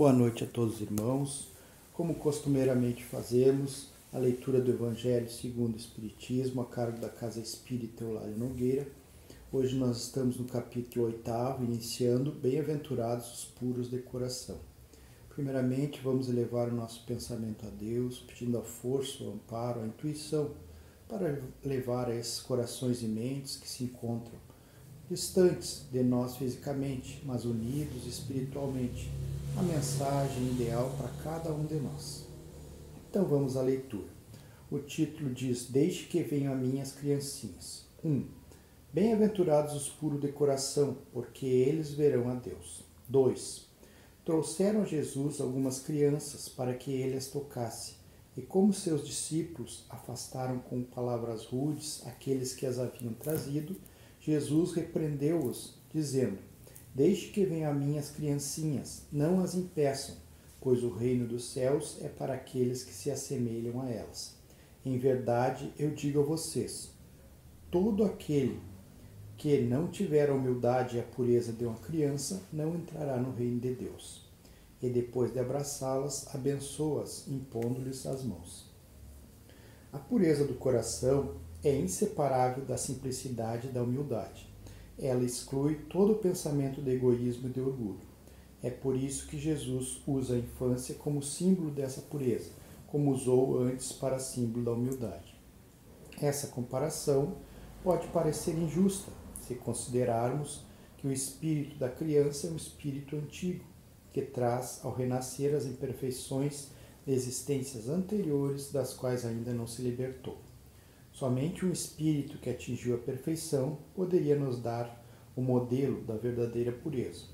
Boa noite a todos os irmãos. Como costumeiramente fazemos, a leitura do Evangelho segundo o Espiritismo, a cargo da Casa Espírita Eulália Nogueira. Hoje nós estamos no capítulo 8, iniciando Bem-aventurados os puros de coração. Primeiramente, vamos elevar o nosso pensamento a Deus, pedindo a força, o amparo, a intuição para levar a esses corações e mentes que se encontram distantes de nós fisicamente, mas unidos espiritualmente, a mensagem ideal para cada um de nós. Então vamos à leitura. O título diz: Deixe que venham a mim as criancinhas. 1. Um, Bem-aventurados os puros de coração, porque eles verão a Deus. 2. Trouxeram a Jesus algumas crianças para que ele as tocasse, e como seus discípulos afastaram com palavras rudes aqueles que as haviam trazido, Jesus repreendeu-os, dizendo: Deixe que venham a mim as criancinhas, não as impeçam, pois o reino dos céus é para aqueles que se assemelham a elas. Em verdade, eu digo a vocês: todo aquele que não tiver a humildade e a pureza de uma criança não entrará no reino de Deus. E depois de abraçá-las, abençoa-as, impondo-lhes as mãos. A pureza do coração é inseparável da simplicidade e da humildade. Ela exclui todo o pensamento de egoísmo e de orgulho. É por isso que Jesus usa a infância como símbolo dessa pureza, como usou antes para símbolo da humildade. Essa comparação pode parecer injusta se considerarmos que o espírito da criança é um espírito antigo, que traz ao renascer as imperfeições de existências anteriores das quais ainda não se libertou. Somente um espírito que atingiu a perfeição poderia nos dar o modelo da verdadeira pureza.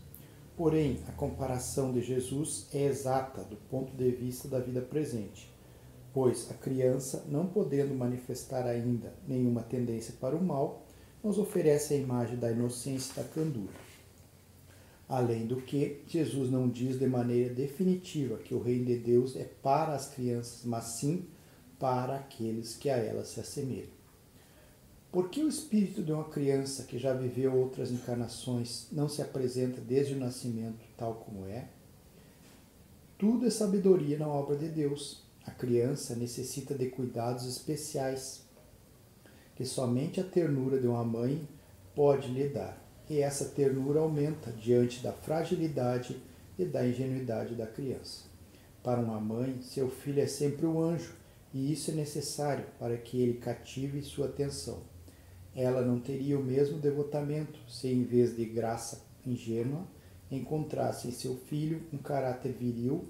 Porém, a comparação de Jesus é exata do ponto de vista da vida presente, pois a criança, não podendo manifestar ainda nenhuma tendência para o mal, nos oferece a imagem da inocência e da candura. Além do que, Jesus não diz de maneira definitiva que o reino de Deus é para as crianças, mas sim para aqueles que a ela se assemelham. Por que o espírito de uma criança que já viveu outras encarnações não se apresenta desde o nascimento tal como é? Tudo é sabedoria na obra de Deus. A criança necessita de cuidados especiais que somente a ternura de uma mãe pode lhe dar. E essa ternura aumenta diante da fragilidade e da ingenuidade da criança. Para uma mãe, seu filho é sempre um anjo e isso é necessário para que ele cative sua atenção. Ela não teria o mesmo devotamento se, em vez de graça ingênua, encontrasse em seu filho um caráter viril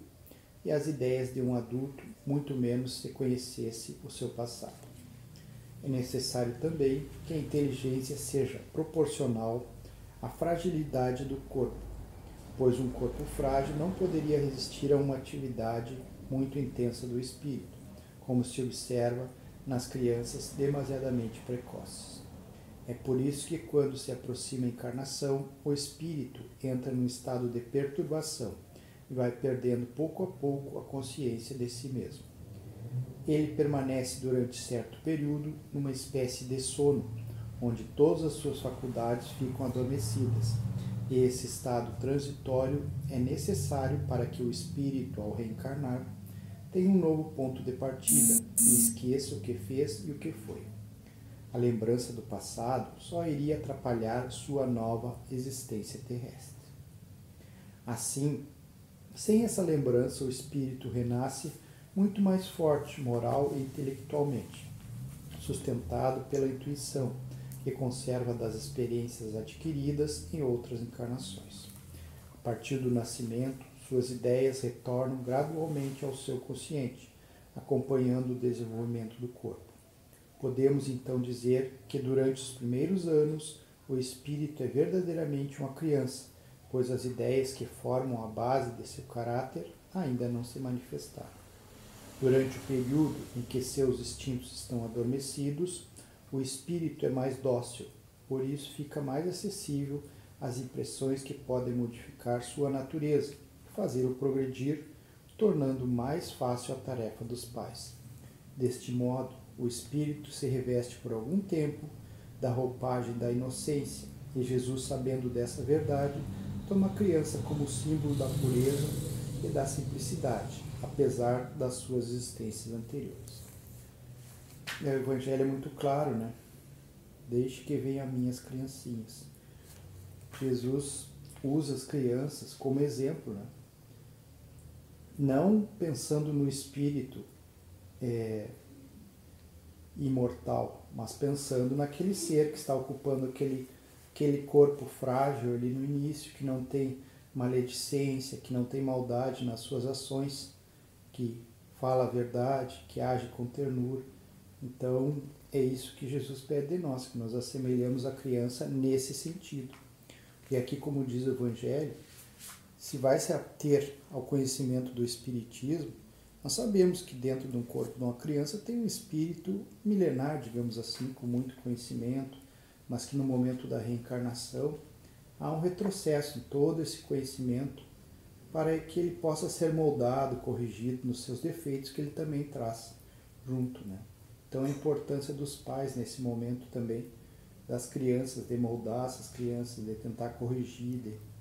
e as ideias de um adulto, muito menos se conhecesse o seu passado. É necessário também que a inteligência seja proporcional à fragilidade do corpo, pois um corpo frágil não poderia resistir a uma atividade muito intensa do espírito como se observa nas crianças demasiadamente precoces. É por isso que, quando se aproxima a encarnação, o espírito entra num estado de perturbação e vai perdendo pouco a pouco a consciência de si mesmo. Ele permanece durante certo período numa espécie de sono, onde todas as suas faculdades ficam adormecidas. E esse estado transitório é necessário para que o espírito, ao reencarnar, tem um novo ponto de partida e esqueça o que fez e o que foi. A lembrança do passado só iria atrapalhar sua nova existência terrestre. Assim, sem essa lembrança, o espírito renasce muito mais forte moral e intelectualmente, sustentado pela intuição que conserva das experiências adquiridas em outras encarnações. A partir do nascimento, suas ideias retornam gradualmente ao seu consciente, acompanhando o desenvolvimento do corpo. Podemos então dizer que durante os primeiros anos o espírito é verdadeiramente uma criança, pois as ideias que formam a base de seu caráter ainda não se manifestaram. Durante o período em que seus instintos estão adormecidos, o espírito é mais dócil, por isso fica mais acessível às impressões que podem modificar sua natureza fazê-lo progredir, tornando mais fácil a tarefa dos pais. Deste modo, o espírito se reveste por algum tempo da roupagem da inocência, e Jesus, sabendo dessa verdade, toma a criança como símbolo da pureza e da simplicidade, apesar das suas existências anteriores. O Evangelho é muito claro, né? Deixe que venham minhas criancinhas. Jesus usa as crianças como exemplo, né? Não pensando no espírito é, imortal, mas pensando naquele ser que está ocupando aquele, aquele corpo frágil ali no início, que não tem maledicência, que não tem maldade nas suas ações, que fala a verdade, que age com ternura. Então, é isso que Jesus pede de nós, que nós assemelhamos a criança nesse sentido. E aqui, como diz o Evangelho, se vai se ater ao conhecimento do Espiritismo, nós sabemos que dentro de um corpo de uma criança tem um espírito milenar, digamos assim, com muito conhecimento, mas que no momento da reencarnação há um retrocesso em todo esse conhecimento para que ele possa ser moldado, corrigido nos seus defeitos que ele também traz junto, né? Então a importância dos pais nesse momento também das crianças, de moldar essas crianças, de tentar corrigir, de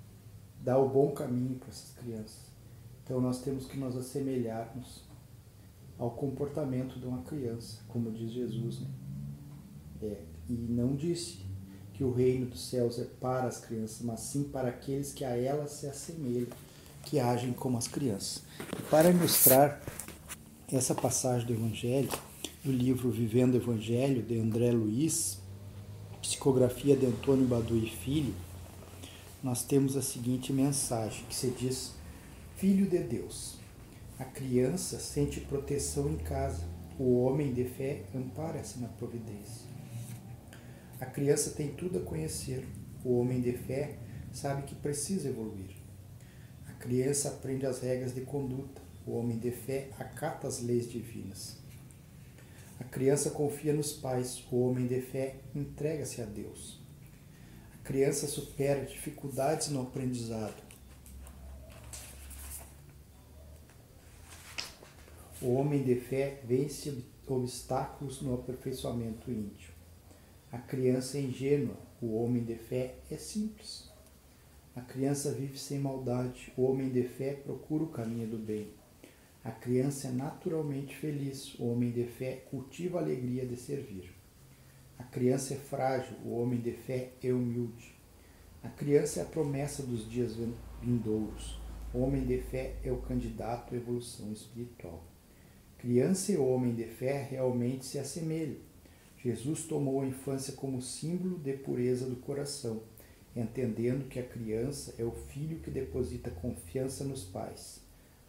dar o bom caminho para essas crianças. Então nós temos que nos assemelharmos ao comportamento de uma criança, como diz Jesus. Né? É, e não disse que o reino dos céus é para as crianças, mas sim para aqueles que a elas se assemelham, que agem como as crianças. E para ilustrar essa passagem do Evangelho, do livro Vivendo o Evangelho, de André Luiz, psicografia de Antônio e Filho, nós temos a seguinte mensagem que se diz Filho de Deus. A criança sente proteção em casa. O homem de fé ampara-se na providência. A criança tem tudo a conhecer. O homem de fé sabe que precisa evoluir. A criança aprende as regras de conduta. O homem de fé acata as leis divinas. A criança confia nos pais. O homem de fé entrega-se a Deus. Criança supera dificuldades no aprendizado. O homem de fé vence obstáculos no aperfeiçoamento íntimo. A criança é ingênua, o homem de fé é simples. A criança vive sem maldade, o homem de fé procura o caminho do bem. A criança é naturalmente feliz, o homem de fé cultiva a alegria de servir. A criança é frágil, o homem de fé é humilde. A criança é a promessa dos dias vindouros, o homem de fé é o candidato à evolução espiritual. Criança e homem de fé realmente se assemelham. Jesus tomou a infância como símbolo de pureza do coração, entendendo que a criança é o filho que deposita confiança nos pais,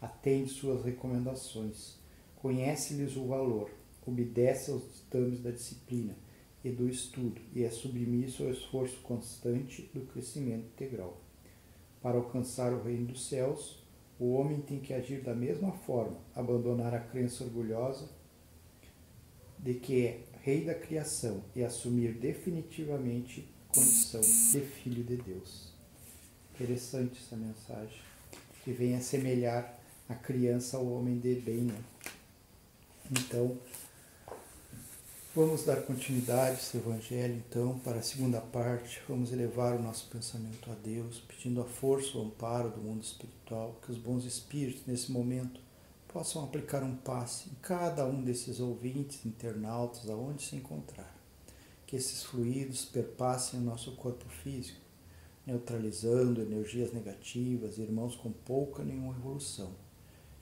atende suas recomendações, conhece-lhes o valor, obedece aos ditames da disciplina e do estudo e é submisso ao esforço constante do crescimento integral. Para alcançar o reino dos céus, o homem tem que agir da mesma forma, abandonar a crença orgulhosa de que é rei da criação e assumir definitivamente condição de filho de Deus. Interessante essa mensagem, que vem assemelhar a criança ao homem de bem. Né? Então, Vamos dar continuidade a esse Evangelho, então, para a segunda parte. Vamos elevar o nosso pensamento a Deus, pedindo a força, o amparo do mundo espiritual, que os bons espíritos, nesse momento, possam aplicar um passe em cada um desses ouvintes, internautas, aonde se encontrar. Que esses fluidos perpassem o nosso corpo físico, neutralizando energias negativas, irmãos com pouca nenhuma evolução.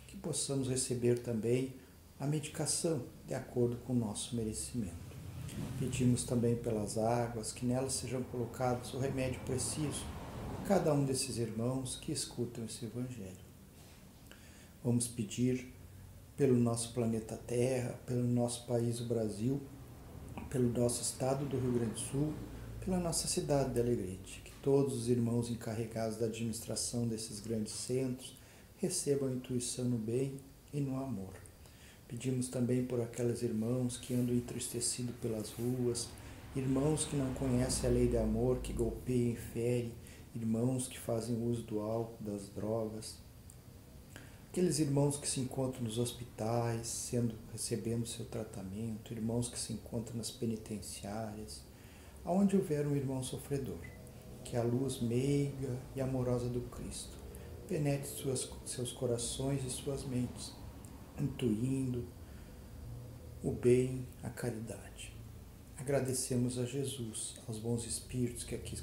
Que possamos receber também a medicação de acordo com o nosso merecimento. Pedimos também pelas águas que nelas sejam colocados o remédio preciso a cada um desses irmãos que escutam esse Evangelho. Vamos pedir pelo nosso planeta Terra, pelo nosso país, o Brasil, pelo nosso estado do Rio Grande do Sul, pela nossa cidade de Alegrete, que todos os irmãos encarregados da administração desses grandes centros recebam intuição no bem e no amor Pedimos também por aquelas irmãos que andam entristecidos pelas ruas, irmãos que não conhecem a lei de amor, que golpeiam e ferem, irmãos que fazem uso do álcool, das drogas, aqueles irmãos que se encontram nos hospitais, sendo recebendo seu tratamento, irmãos que se encontram nas penitenciárias, aonde houver um irmão sofredor, que a luz meiga e amorosa do Cristo penetre suas, seus corações e suas mentes, intuindo o bem, a caridade. Agradecemos a Jesus, aos bons espíritos que aqui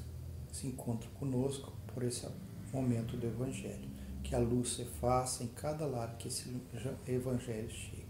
se encontram conosco por esse momento do Evangelho. Que a luz se faça em cada lar que esse Evangelho chegue.